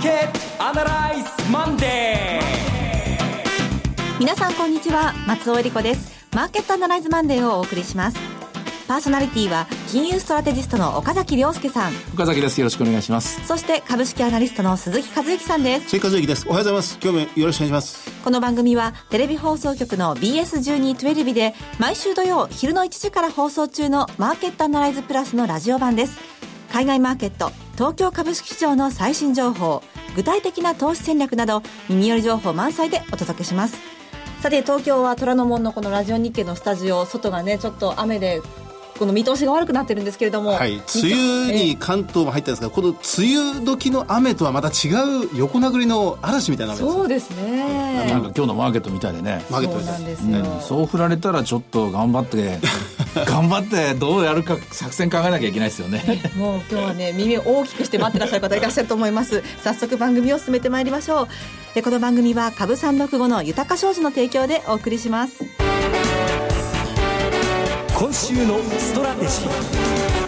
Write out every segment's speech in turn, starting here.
ーケットアナライズマンデー皆さんこんにちは松尾恵理子です。マーケットアナライズマンデーをお送りします。パーソナリティは金融ストラテジストの岡崎亮介さん。岡崎です。よろしくお願いします。そして株式アナリストの鈴木和之さんです。鈴木和之です。おはようございます。今日もよろしくお願いします。この番組はテレビ放送局の BS1212 で毎週土曜昼の1時から放送中のマーケットアナライズプラスのラジオ版です。海外マーケット東京株式市場の最新情報具体的な投資戦略など耳寄り情報満載でお届けします。さて東京は虎ノ門のこのラジオ日経のスタジオ外がねちょっと雨でこの見通しが悪くなってるんですけれども、はい、梅雨に関東も入ったんですが、この梅雨時の雨とはまた違う横殴りの嵐みたいな雨ですそうですね、なんか今日のマーケットみたいでね。マーケットみたいですよ、うん、そう振られたらちょっと頑張って 頑張ってどうやるか作戦考えなきゃいけないですよね。もう今日はね耳を大きくして待ってらっしゃる方いらっしゃると思います。早速番組を進めてまいりましょう。でこの番組は株三六五の豊か商事の提供でお送りします今週のストラテジー。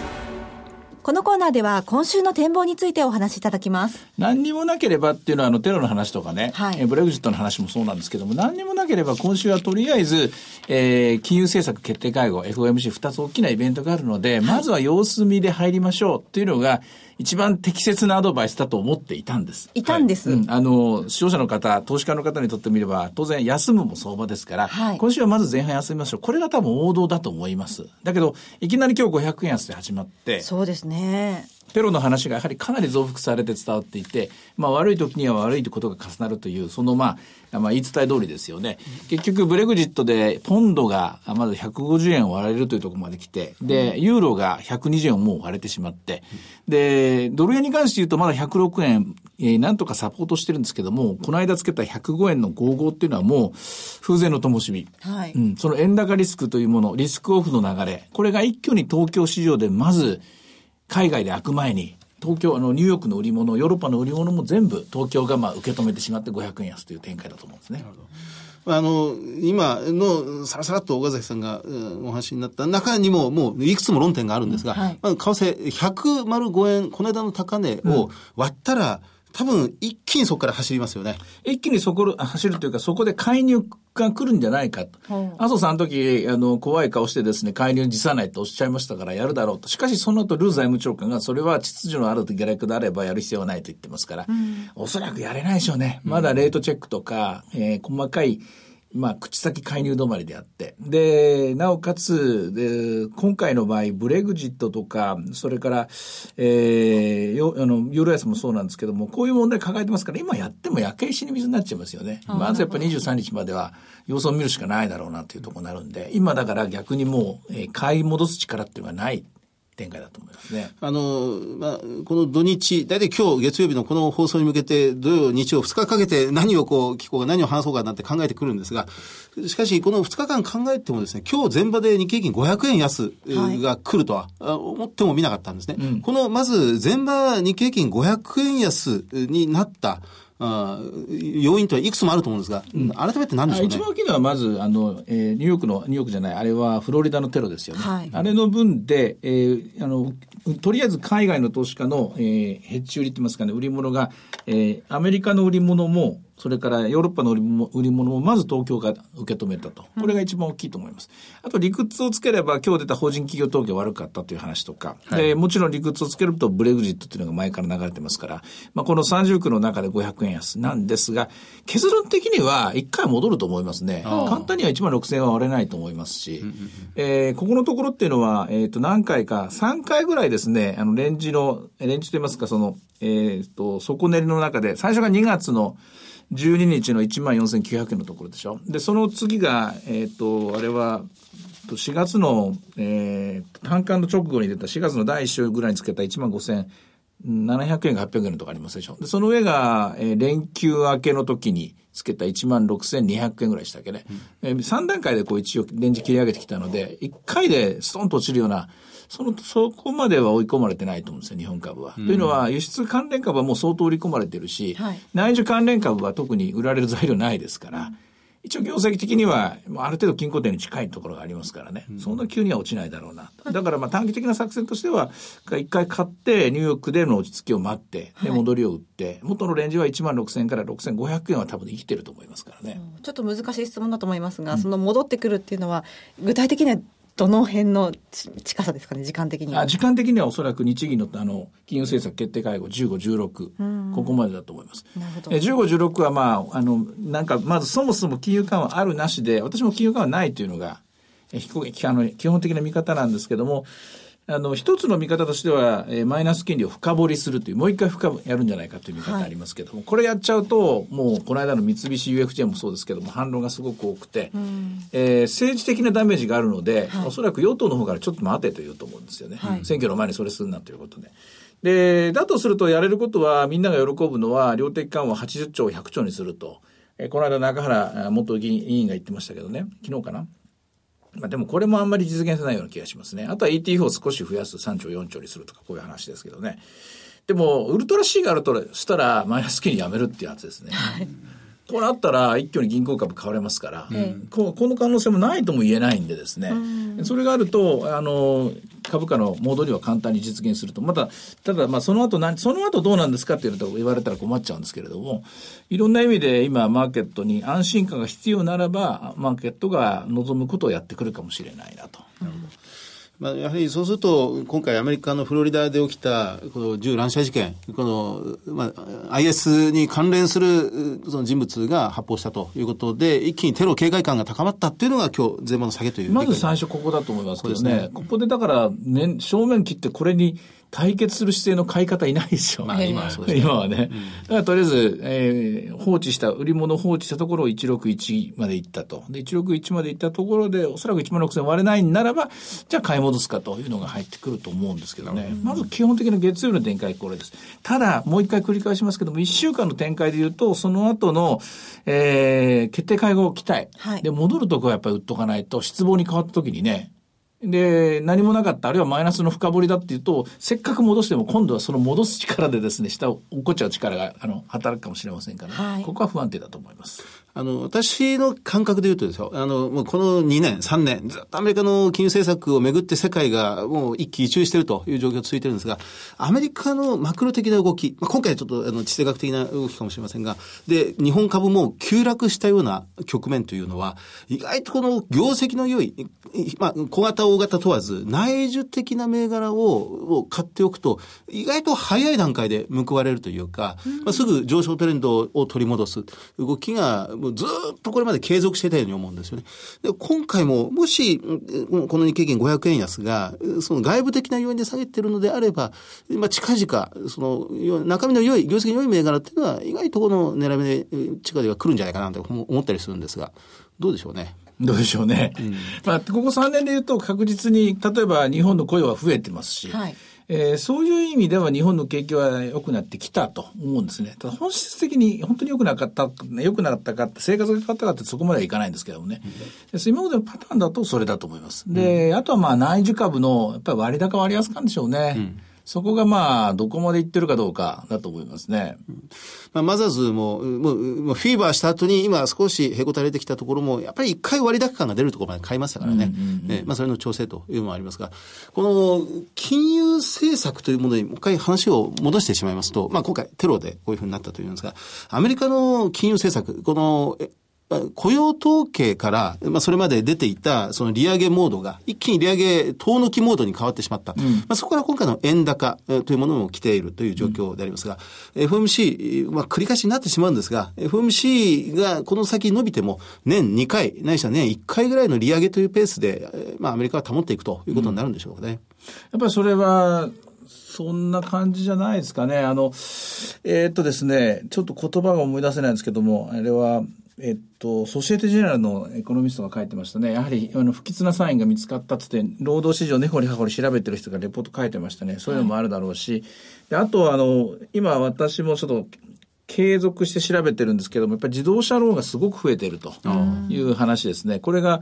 このコーナーでは今週の展望についてお話しいただきます。何にもなければっていうのはあのテロの話とかね、はい、ブレグジットの話もそうなんですけども、何にもなければ今週はとりあえず、えー、金融政策決定会合、FOMC2 つ大きなイベントがあるので、はい、まずは様子見で入りましょうっていうのが、一番適切なアドバイスだと思っていたんです。いたんです。はいうん、あの、視聴者の方、投資家の方にとってみれば、当然休むも相場ですから、はい、今週はまず前半休みましょう。これが多分王道だと思います。だけど、いきなり今日500円安で始まって、そうですね。テロの話がやはりかなり増幅されて伝わっていて、まあ悪い時には悪いことが重なるという、そのまあ、まあ言い伝え通りですよね。結局ブレグジットでポンドがまだ150円割れるというところまで来て、で、ユーロが120円をもう割れてしまって、で、ドル円に関して言うとまだ106円、えー、なんとかサポートしてるんですけども、この間つけた105円の55っていうのはもう風前の灯火。はい。うん。その円高リスクというもの、リスクオフの流れ、これが一挙に東京市場でまず、海外で開く前に、東京、あの、ニューヨークの売り物、ヨーロッパの売り物も全部東京がまあ受け止めてしまって500円安という展開だと思うんですね。あの、今のさらさらっと岡崎さんが、お話になった中にももういくつも論点があるんですが、はい、まず為替105円、この間の高値を割ったら、うん多分一気にそこから走りますよね。一気にそこ走るというか、そこで介入が来るんじゃないかと。麻生さんの時、あの、怖い顔してですね、介入辞さないとおっしゃいましたからやるだろうと。しかしその後、ルー財務長官が、それは秩序のある下落であればやる必要はないと言ってますから、うん、おそらくやれないでしょうね。まだレートチェックとか、えー、細かい、まあ、口先介入止まりであって。で、なおかつ、で今回の場合、ブレグジットとか、それから、えー、よあの、ユーロ安もそうなんですけども、こういう問題抱えてますから、今やっても焼け石に水になっちゃいますよね。まずやっぱり23日までは様子を見るしかないだろうなというところになるんで、今だから逆にもう、えー、買い戻す力っていうのがない展開だと思いますね。あの、まあ、この土日、大体今日月曜日のこの放送に向けて、土曜、日曜2日かけて何をこう聞こうか、何を話そうかなって考えてくるんですが、しかしこの2日間考えてもですね、今日前場で日経平均500円安が来るとは、思ってもみなかったんですね。この、まず前場日経平均500円安になった、あ要因とはいくつもあると思うんですが、うん、改めて何でしょう、ね、一番大きいのはまずあの、えー、ニューヨークのニューヨークじゃないあれはフロリダのテロですよね、はい、あれの分で、えー、あのとりあえず海外の投資家の、えー、ヘッジ売りって言いますかね売り物が、えー、アメリカの売り物もそれからヨーロッパの売り物売り物もまず東京が受け止めたと。これが一番大きいと思います。あと理屈をつければ今日出た法人企業統計悪かったという話とか、はい、でもちろん理屈をつけるとブレグジットというのが前から流れてますから、まあ、この30区の中で500円安。なんですが、結論的には一回戻ると思いますね。簡単には1万6000円は割れないと思いますし、えー、ここのところっていうのは、えっ、ー、と何回か、3回ぐらいですね、あのレンジの、レンジといいますか、その、えっ、ー、と、底練りの中で、最初が2月の12日の1万4900円のところでしょ。で、その次が、えっ、ー、と、あれは、4月の、えー、単価の直後に出た4月の第1週ぐらいにつけた1万5700円が800円のとこありますでしょ。で、その上が、えー、連休明けの時につけた1万6200円ぐらいしたっけね。うん、えー、3段階でこう一応レンジ切り上げてきたので、1回でストンと落ちるような、その、そこまでは追い込まれてないと思うんですよ、日本株は。うん、というのは、輸出関連株はもう相当売り込まれてるし、はい、内需関連株は特に売られる材料ないですから、一応業績的には、ある程度均衡点に近いところがありますからね、うん、そんな急には落ちないだろうな。だからまあ短期的な作戦としては、一回買って、ニューヨークでの落ち着きを待って、で、戻りを売って、元のレンジは1万6000円から6500円は多分生きてると思いますからね。ちょっと難しい質問だと思いますが、その戻ってくるっていうのは、具体的にはどの辺の近さですかね、時間的には。あ時間的にはおそらく日銀のあの金融政策決定会合15、16、ここまでだと思います。なるほど。15、16はまあ、あの、なんか、まずそもそも金融緩和あるなしで、私も金融緩和ないというのが、あの基本的な見方なんですけども、あの、一つの見方としては、えー、マイナス金利を深掘りするという、もう一回深やるんじゃないかという見方ありますけども、はい、これやっちゃうと、もう、この間の三菱 UFJ もそうですけども、反論がすごく多くて、うん、えー、政治的なダメージがあるので、はい、おそらく与党の方からちょっと待てと言うと思うんですよね。はい、選挙の前にそれするなということで。で、だとするとやれることは、みんなが喜ぶのは、量的緩和80兆を100兆にすると。えー、この間中原元議員が言ってましたけどね、昨日かな。まあでもこれもあんまり実現せないような気がしますね。あとは ETF を少し増やす3兆4兆にするとかこういう話ですけどね。でも、ウルトラ C があるとしたらマイナス金利やめるっていうやつですね。はいこうなったら一挙に銀行株買われますから、うん、ここの可能性もないとも言えないんでですね、うん、それがあると、あの、株価の戻りは簡単に実現すると、また、ただ、まあ、その後何、その後どうなんですかっていうと言われたら困っちゃうんですけれども、いろんな意味で今、マーケットに安心感が必要ならば、マーケットが望むことをやってくるかもしれないなと。なるほどまあ、やはりそうすると、今回アメリカのフロリダで起きた、この銃乱射事件、この、まあ、IS に関連するその人物が発砲したということで、一気にテロ警戒感が高まったっていうのが今日、前場の下げという。まず最初ここだと思いますけどね。ねここでだから、ね、正面切ってこれに対決する姿勢の買い方いないでしょ。まあ今はそうです、ね、今はね。うん、だからとりあえず、えー、放置した、売り物放置したところを161まで行ったと。で、161まで行ったところで、おそらく1万6000割れないならば、じゃあ買い戻すかというのが入ってくると思うんですけどね。うん、まず基本的な月曜日の展開これです。ただ、もう一回繰り返しますけども、1週間の展開で言うと、その後の、えー、決定会合期待。はい、で、戻るとこはやっぱり売っとかないと、失望に変わった時にね、で、何もなかった、あるいはマイナスの深掘りだっていうと、せっかく戻しても今度はその戻す力でですね、下を落っこっちゃう力が、あの、働くかもしれませんから、はい、ここは不安定だと思います。あの、私の感覚で言うとですよ、あの、もうこの2年、3年、ずっとアメリカの金融政策をめぐって世界がもう一喜一憂しているという状況が続いてるんですが、アメリカのマクロ的な動き、まあ、今回ちょっとあの地政学的な動きかもしれませんが、で、日本株も急落したような局面というのは、意外とこの業績の良い、まあ、小型、大型問わず、内需的な銘柄をを買っておくと、意外と早い段階で報われるというか、まあ、すぐ上昇トレンドを取り戻す動きが、もうずっとこれまで継続していたように思うんですよね。で、今回も、もし、この日経平均500円安が、その外部的な要因で下げてるのであれば、まあ、近々、その、中身の良い、業績の良い銘柄っていうのは、意外とこの狙い目で、近々来るんじゃないかなと思ったりするんですが、どうでしょうね？どうでしょうね。うん、まあ、ここ3年で言うと確実に、例えば日本の雇用は増えてますし、はいえー、そういう意味では日本の景気は良くなってきたと思うんですね。ただ本質的に本当に良くなかった、良くなったかって、生活が変わったかってそこまではいかないんですけどもね。うん、今までのパターンだとそれだと思います。で、うん、あとはまあ内需株のやっぱり割高割安感でしょうね。うんそこがまあ、どこまで行ってるかどうかだと思いますね。まあ、マザーズも、もう、もうフィーバーした後に、今少しへこたれてきたところも、やっぱり一回割高感が出るところまで買いましたからね。うんうんうん、まあ、それの調整というのもありますが、この、金融政策というものにもう一回話を戻してしまいますと、まあ、今回テロでこういうふうになったというんですが、アメリカの金融政策、この、雇用統計から、まあ、それまで出ていた、その利上げモードが、一気に利上げ、遠抜きモードに変わってしまった。うん、まあ、そこから今回の円高というものも来ているという状況でありますが、うん、FMC、まあ、繰り返しになってしまうんですが、FMC がこの先伸びても、年2回、ないしは年1回ぐらいの利上げというペースで、まあ、アメリカは保っていくということになるんでしょうかね。うん、やっぱりそれは、そんな感じじゃないですかね。あの、えー、っとですね、ちょっと言葉が思い出せないんですけども、あれは、えっと、ソシエテ・ジェネラルのエコノミストが書いてましたね。やはり、あの、不吉なサインが見つかったっつって、労働市場根掘り葉掘り調べてる人がレポート書いてましたね。そういうのもあるだろうし、はい、あとは、あの、今私もちょっと、継続して調べてるんですけども、やっぱり自動車ローンがすごく増えているという話ですね。これが、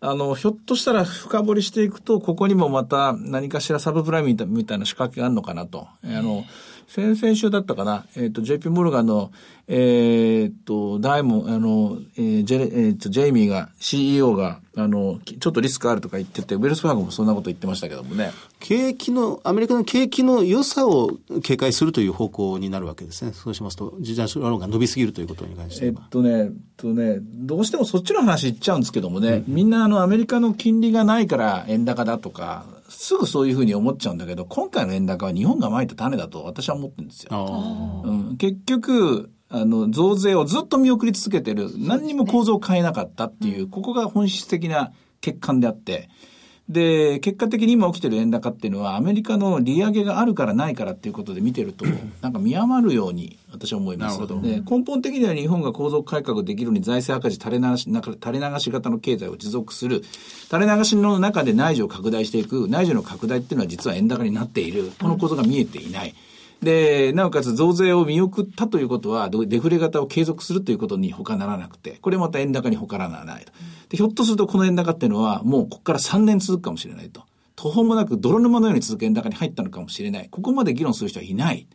あの、ひょっとしたら深掘りしていくと、ここにもまた何かしらサブプライムみたいな仕掛けがあるのかなと。あの、先々週だったかな、えっ、ー、と、JP モルガンの、えっ、ー、と、ダイモン、あの、えー、ジェ、えっ、ー、と、ジェイミーが、CEO が、あの、ちょっとリスクあるとか言ってて、ウェルスファーゴもそんなこと言ってましたけどもね。景気の、アメリカの景気の良さを警戒するという方向になるわけですね。そうしますと、自転車論が伸びすぎるということに関してえっとね、えっとね、どうしてもそっちの話言っちゃうんですけどもね、うん、みんなあの、アメリカの金利がないから円高だとか、すぐそういうふうに思っちゃうんだけど、今回の円高は日本がまいた種だと私は思ってるんですよ。うん、結局、あの、増税をずっと見送り続けてる、何にも構造を変えなかったっていう、ここが本質的な欠陥であって、で、結果的に今起きてる円高っていうのは、アメリカの利上げがあるからないからっていうことで見てると、なんか見余るように私は思います。で根本的には日本が構造改革できるように財政赤字垂れ流し、垂れ流し型の経済を持続する。垂れ流しの中で内需を拡大していく。内需の拡大っていうのは実は円高になっている。この構造が見えていない。で、なおかつ増税を見送ったということは、デフレ型を継続するということに他ならなくて、これまた円高に他ならないと。で、ひょっとするとこの円高っていうのは、もうここから3年続くかもしれないと。途方もなく泥沼のように続く円高に入ったのかもしれない。ここまで議論する人はいない。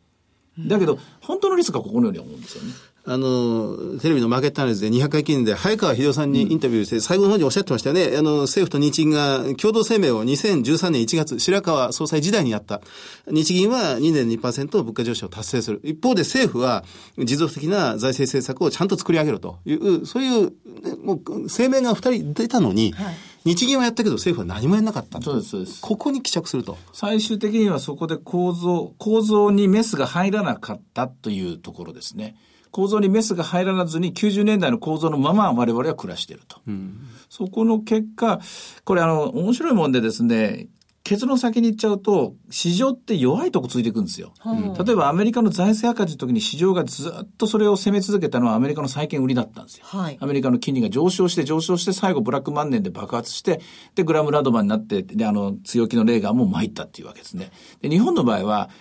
だけど、本当のリスクはここのように思うんですよね。あの、テレビのマーケットアナリズで200回記念で、早川秀夫さんにインタビューして、最後の方におっしゃってましたよね。あの、政府と日銀が共同声明を2013年1月、白川総裁時代にやった。日銀は2年2%物価上昇を達成する。一方で政府は持続的な財政政策をちゃんと作り上げるという、そういう、もう声明が2人出たのに、はい日銀はやったけど政府は何もやらなかったそうです、そうです。ここに帰着すると。最終的にはそこで構造、構造にメスが入らなかったというところですね。構造にメスが入らずに90年代の構造のまま我々は暮らしていると。うん、そこの結果、これあの、面白いもんでですね、結論先に言っちゃうと、市場って弱いとこついていくんですよ。うん、例えばアメリカの財政赤字の時に市場がずっとそれを攻め続けたのはアメリカの債券売りだったんですよ。はい、アメリカの金利が上昇して上昇して最後ブラック万年で爆発して、で、グラムラドマンになって、で、あの、強気のレーガーも参ったっていうわけですね。で、日本の場合は、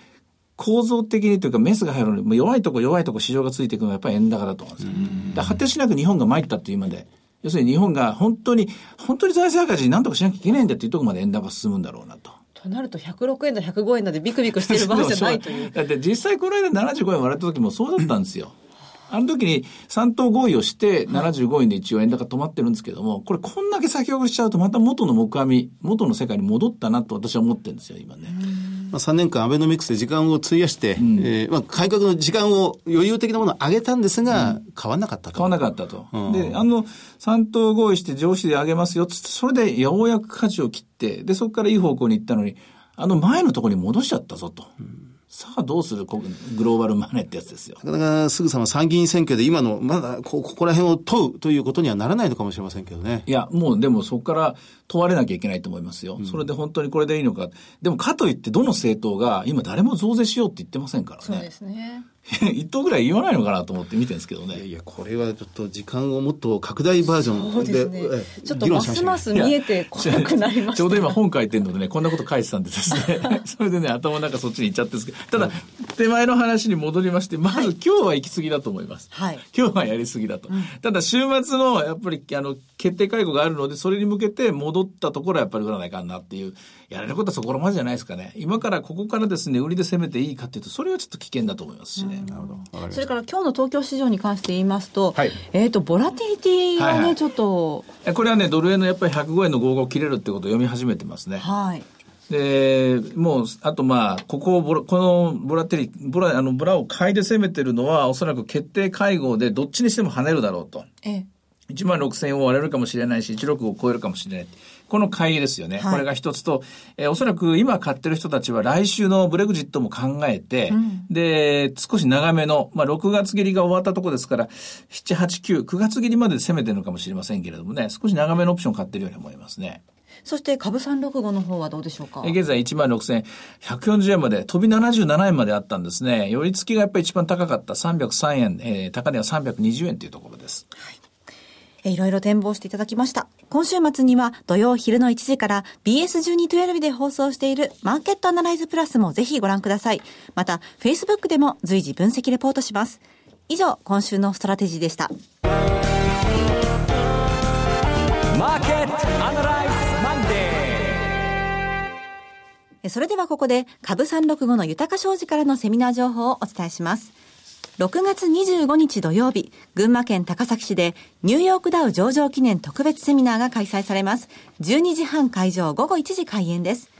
構造的にというかメスが入るのに、弱いとこ弱いとこ市場がついていくのはやっぱり円高だと思うんですよ。で発展しなく日本が参ったっていうまで、要するに日本が本当に、本当に財政赤字に何とかしなきゃいけないんだっていうところまで円高進むんだろうなと。となると106円だ105円だでビクビクしてる場合じゃないという。だって実際この間75円割れた時もそうだったんですよ。あの時に3等合意をして75円で一応円高止まってるんですけども、これこんだけ先送りしちゃうとまた元の木阿弥、元の世界に戻ったなと私は思ってるんですよ、今ね。まあ、3年間アベノミクスで時間を費やして、うん、えー、まあ、改革の時間を余裕的なものを上げたんですが、うん、変わんなかったと。変わんなかったと。うん、で、あの、3等合意して上司で上げますよつって、それでようやく舵を切って、で、そこからいい方向に行ったのに、あの前のところに戻しちゃったぞと。うんさあどうするグローバルマネーってやつですよ。なかなかすぐさま参議院選挙で今の、まだこここら辺を問うということにはならないのかもしれませんけどね。いや、もうでもそこから問われなきゃいけないと思いますよ。うん、それで本当にこれでいいのか。でもかといってどの政党が今誰も増税しようって言ってませんからね。そうですね。一等ぐらい言わないのかなと思って見てるんですけどね。いやいや、これはちょっと時間をもっと拡大バージョンで。でね、ちょっとますます見えてこなくなりました。ちょうど今本書いてるのでね、こんなこと書いてたんでですね。それでね、頭の中そっちに行っちゃってるんですけど、ただ、手前の話に戻りまして、まず今日は行き過ぎだと思います。はい。今日はやり過ぎだと。うん、ただ、週末の、やっぱり、あの、決定会合があるので、それに向けて戻ったところはやっぱり売らないかんなっていう、やれることはそこまでじゃないですかね。今からここからですね、売りで攻めていいかっていうと、それはちょっと危険だと思いますしね。なるほど。それから今日の東京市場に関して言いますと、はい、えっ、ー、と、ボラティリティがね、はいはい、ちょっと。これはね、ドル円のやっぱり105円の55を切れるってことを読み始めてますね。はい。で、もう、あとまあ、ここをこのボラテリ、ボラ、あの、ボラを買いで攻めてるのは、おそらく決定会合でどっちにしても跳ねるだろうと。ええ。1万6000円を割れるかもしれないし、16を超えるかもしれない。この会議ですよね。はい、これが一つと、えー、おそらく今買ってる人たちは来週のブレグジットも考えて、うん、で、少し長めの、まあ、6月切りが終わったとこですから、7、8、9、9月切りまで攻めてるのかもしれませんけれどもね、少し長めのオプション買ってるように思いますね。そして株三六五の方はどうでしょうか？現在1万6140円まで、飛び77円まであったんですね。寄り付きがやっぱり一番高かった303円、えー、高値は320円というところです。はいいろいろ展望していただきました。今週末には土曜昼の1時から BS1212 で放送しているマーケットアナライズプラスもぜひご覧ください。また、Facebook でも随時分析レポートします。以上、今週のストラテジーでした。マーケットアナライズマンデそれではここで株365の豊か商事からのセミナー情報をお伝えします。6月25日土曜日、群馬県高崎市でニューヨークダウ上場記念特別セミナーが開催されます。12時半会場、午後1時開演です。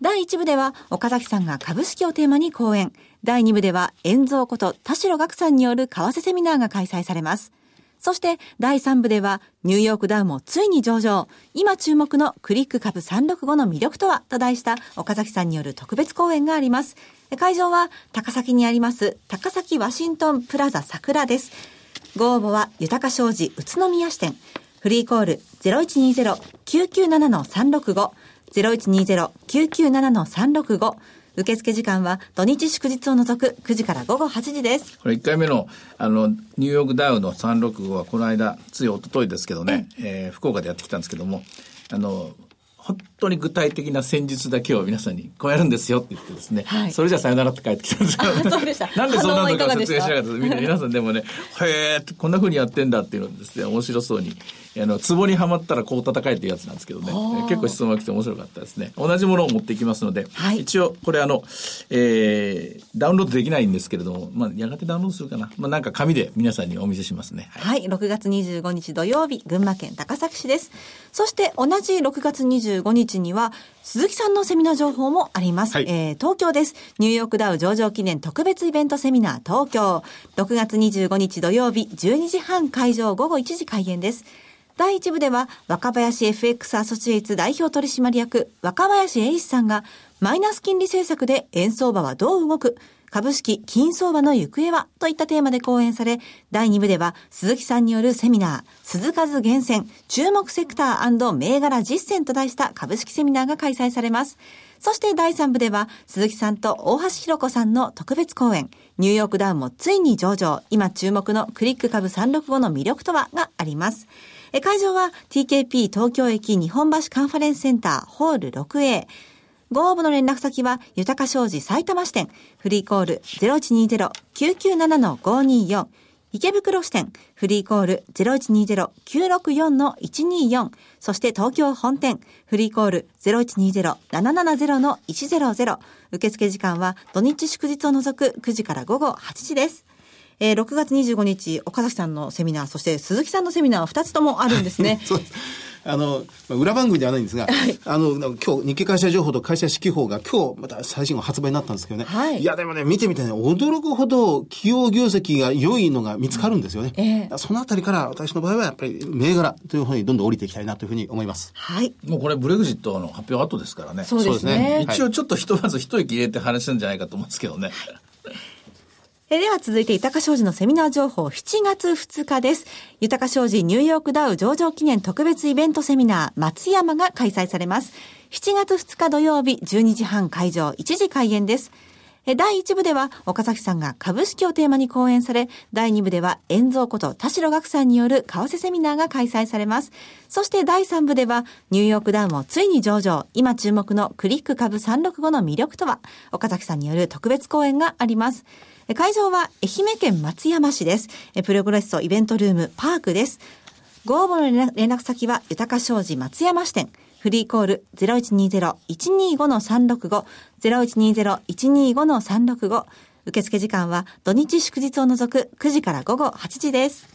第1部では岡崎さんが株式をテーマに講演。第2部では遠蔵こと田代岳さんによる為替セミナーが開催されます。そして第3部ではニューヨークダウもついに上場。今注目のクリック株365の魅力とはと題した岡崎さんによる特別講演があります。会場は高崎にあります高崎ワシントンプラザ桜です。ご応募は豊か商事宇都宮支店。フリーコール0120-997-365。0120-997-365。受付時間は土日祝日を除く9時から午後8時です。これ1回目のあのニューヨークダウの365はこの間、つい一昨日ですけどね、えー、福岡でやってきたんですけども、あの、本当に具体的な戦術だけを皆さんにこうやるんですよって言ってですね、はい、それじゃさよならって帰ってきたんですけ なんでそうなのか説明しなかったみんな皆さんでもね、へえ、こんな風にやってんだっていうのですね、面白そうにあの、壺にはまったらこう戦えっていうやつなんですけどね、結構質問が来て面白かったですね。同じものを持っていきますので、はい、一応、これあの、えー、ダウンロードできないんですけれども、まあ、やがてダウンロードするかな。まあ、なんか紙で皆さんにお見せしますね。はい、はい、6月25日土曜日、群馬県高崎市です。そして同じ6月25日には、鈴木さんのセミナー情報もあります。はい、えー、東京です。ニューヨークダウ上場記念特別イベントセミナー東京。6月25日土曜日、12時半会場午後1時開演です。第1部では、若林 FX アソシエイツ代表取締役、若林英一さんが、マイナス金利政策で円相場はどう動く株式、金相場の行方は？といったテーマで講演され、第2部では鈴木さんによるセミナー、鈴数厳選、注目セクター銘柄実践と題した株式セミナーが開催されます。そして第3部では、鈴木さんと大橋弘子さんの特別講演、ニューヨークダウンもついに上場、今注目のクリック株365の魅力とは？があります。会場は TKP 東京駅日本橋カンファレンスセンターホール 6A。ご応募の連絡先は、豊か商事埼玉支店、フリーコール0120-997-524、池袋支店、フリーコール0120-964-124、そして東京本店、フリーコール0120-770-100、受付時間は土日祝日を除く9時から午後8時です。えー、6月25日、岡崎さんのセミナー、そして鈴木さんのセミナー、2つともあるんですね。そうですあの、裏番組ではないんですが、はい、あの、今日、日経会社情報と会社指揮法が今日、また最新号発売になったんですけどね。はい。いや、でもね、見てみてね、驚くほど企業業績が良いのが見つかるんですよね。うん、えー、そのあたりから私の場合はやっぱり銘柄というふうにどんどん降りていきたいなというふうに思います。はい。もうこれブレグジットの発表後ですからね。そうですね。一応ちょっとひとまず一息入れて話すんじゃないかと思うんですけどね。はいえでは続いて、豊か商事のセミナー情報、7月2日です。豊か商事ニューヨークダウ上場記念特別イベントセミナー、松山が開催されます。7月2日土曜日、12時半会場、1時開演です。第1部では岡崎さんが株式をテーマに講演され、第2部では遠蔵こと田代岳さんによる為替セミナーが開催されます。そして第3部ではニューヨークダウンをついに上場、今注目のクリック株365の魅力とは、岡崎さんによる特別講演があります。会場は愛媛県松山市です。プログレッソイベントルームパークです。ご応募の連絡先は、豊か商事松山支店。フリーコール0120-125-365、0120-125-365。受付時間は土日祝日を除く9時から午後8時です。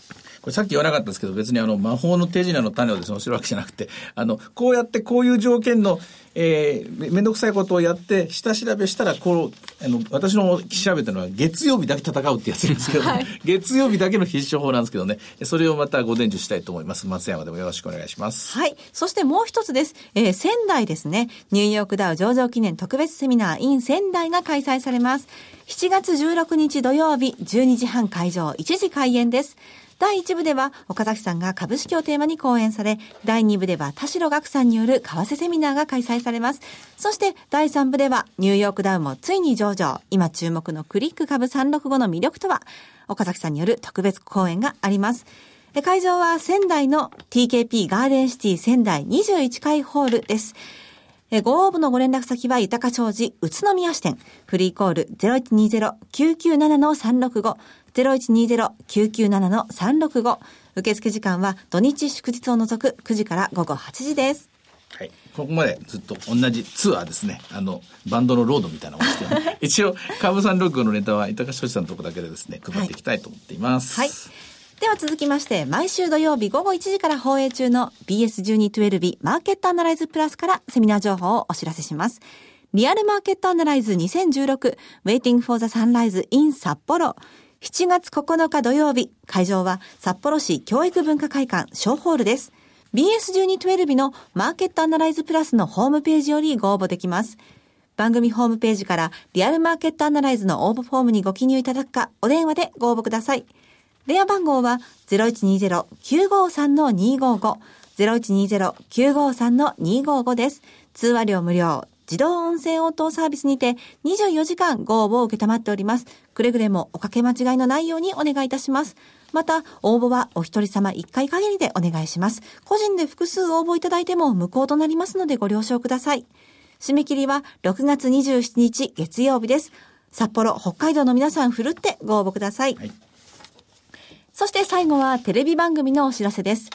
これさっき言わなかったですけど、別にあの、魔法の手品の種をですね、教えるわけじゃなくて、あの、こうやってこういう条件の、えー、めんどくさいことをやって、下調べしたら、こう、あの、私の調べたのは、月曜日だけ戦うってやつですけど、はい、月曜日だけの必勝法なんですけどね、それをまたご伝授したいと思います。松山でもよろしくお願いします。はい。そしてもう一つです。えー、仙台ですね。ニューヨークダウ上場記念特別セミナー in 仙台が開催されます。7月16日土曜日、12時半会場、1時開演です。第1部では岡崎さんが株式をテーマに講演され、第2部では田代岳さんによる為替セミナーが開催されます。そして第3部ではニューヨークダウンもついに上場、今注目のクリック株365の魅力とは、岡崎さんによる特別講演があります。会場は仙台の TKP ガーデンシティ仙台21階ホールです。ご応募のご連絡先は、豊か商事宇都宮支店。フリーコール0120-997-365。0120-997-365。受付時間は土日祝日を除く9時から午後8時です。はい。ここまでずっと同じツアーですね。あの、バンドのロードみたいなものですけど、ね、一応、株三六のネタは、板橋さんのとこだけでですね、配っていきたいと思っています。はい。では続きまして、毎週土曜日午後1時から放映中の BS1212 マーケットアナライズプラスからセミナー情報をお知らせします。リアルマーケットアナライズ2016 Waiting for the Sunrise in 札幌。7月9日土曜日、会場は札幌市教育文化会館小ホールです。BS1212 のマーケットアナライズプラスのホームページよりご応募できます。番組ホームページからリアルマーケットアナライズの応募フォームにご記入いただくか、お電話でご応募ください。電話番号は0120-953-255、0120-953-255です。通話料無料。自動音声応答サービスにて24時間ご応募を受けたまっております。くれぐれもおかけ間違いのないようにお願いいたします。また、応募はお一人様一回限りでお願いします。個人で複数応募いただいても無効となりますのでご了承ください。締め切りは6月27日月曜日です。札幌、北海道の皆さんふるってご応募ください。はいそして最後はテレビ番組のお知らせです。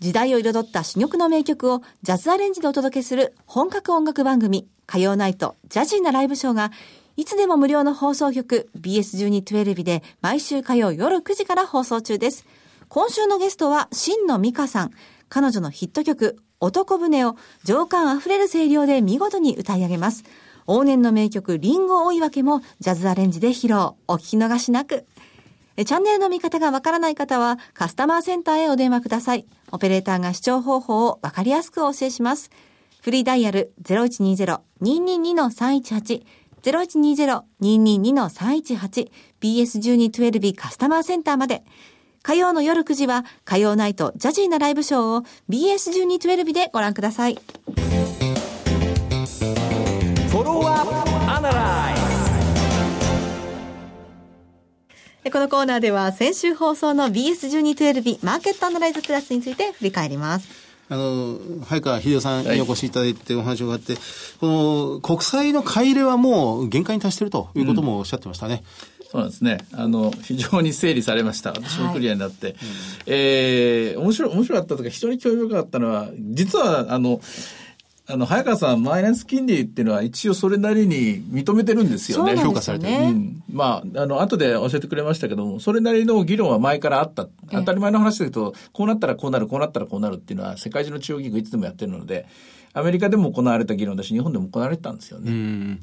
時代を彩った珠玉の名曲をジャズアレンジでお届けする本格音楽番組、火曜ナイトジャジーなライブショーが、いつでも無料の放送局 BS1212 で毎週火曜夜9時から放送中です。今週のゲストは真野美香さん。彼女のヒット曲、男船を情感あふれる声量で見事に歌い上げます。往年の名曲、リンゴ追い分けもジャズアレンジで披露。お聞き逃しなく。チャンネルの見方がわからない方は、カスタマーセンターへお電話ください。オペレーターが視聴方法をわかりやすくお教えします。フリーダイヤル0120-222-318 0120-222-318 BS1212 カスタマーセンターまで。火曜の夜9時は火曜ナイトジャジーなライブショーを BS1212 でご覧ください。このコーナーでは先週放送の BS1212 マーケットアナライズプラスについて振り返ります。あの、早川秀夫さんにお越しいただいてお話を伺って、はい、この国債の買い入れはもう限界に達しているということもおっしゃってましたね。うんそうなんですね。あの、非常に整理されました。私もクリアになって。はい、えー、面白い、面白かったとか、非常に興味深かったのは、実は、あの、あの、早川さん、マイナス金利っていうのは一応それなりに認めてるんですよね。よね評価されてる。うん。まあ、あの、後で教えてくれましたけども、それなりの議論は前からあった。当たり前の話で言うと、こうなったらこうなる、こうなったらこうなるっていうのは世界中の中央銀行いつでもやってるので、アメリカでも行われた議論だし、日本でも行われてたんですよね。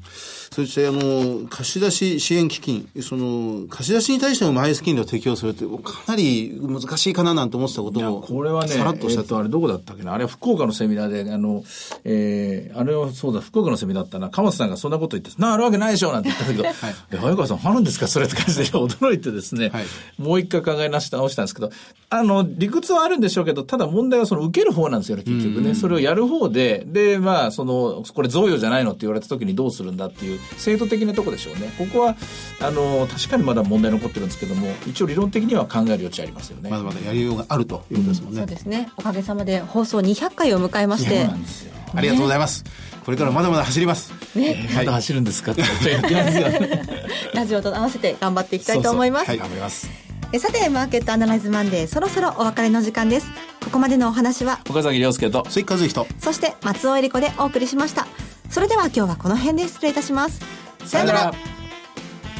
そして、あの、貸し出し支援基金、その、貸し出しに対してもマイナス金利を適用するって、かなり難しいかななんて思ってたことを、これはね、さらっとした、えー、と、あれどこだったっけな、あれは福岡のセミナーで、あの、えー、あれはそうだ、福岡のセミナーだったな、鎌田さんがそんなこと言って、なあるわけないでしょなんて言ったけど、はい、え、早川さん、あるんですかそれって感じで驚いてですね、はい、もう一回考え直し直したんですけど、あの、理屈はあるんでしょうけど、ただ問題はその受ける方なんですよね、結局ね。それをやる方で、で、まあ、その、これ贈与じゃないのって言われた時にどうするんだっていう、制度的なとこでしょうね。ここは、あの、確かにまだ問題残ってるんですけども、一応理論的には考える余地ありますよね。まだまだやりようがあるということですもんね。うん、そうですね。おかげさまで放送200回を迎えまして。そうなんですよ。ありがとうございます。これからまだまだ走ります。ね、まだ走るんですかって ラジオと合わせて頑張っていきたいと思います。はい、頑張ります。えさてマーケットアナライズマンデーそろそろお別れの時間ですここまでのお話は岡崎亮介と関和人そして松尾恵理子でお送りしました。それでは今日はこの辺で失礼いたします。さよなら。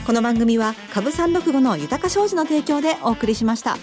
この番組は株三六五の豊か商事の提供でお送りしました。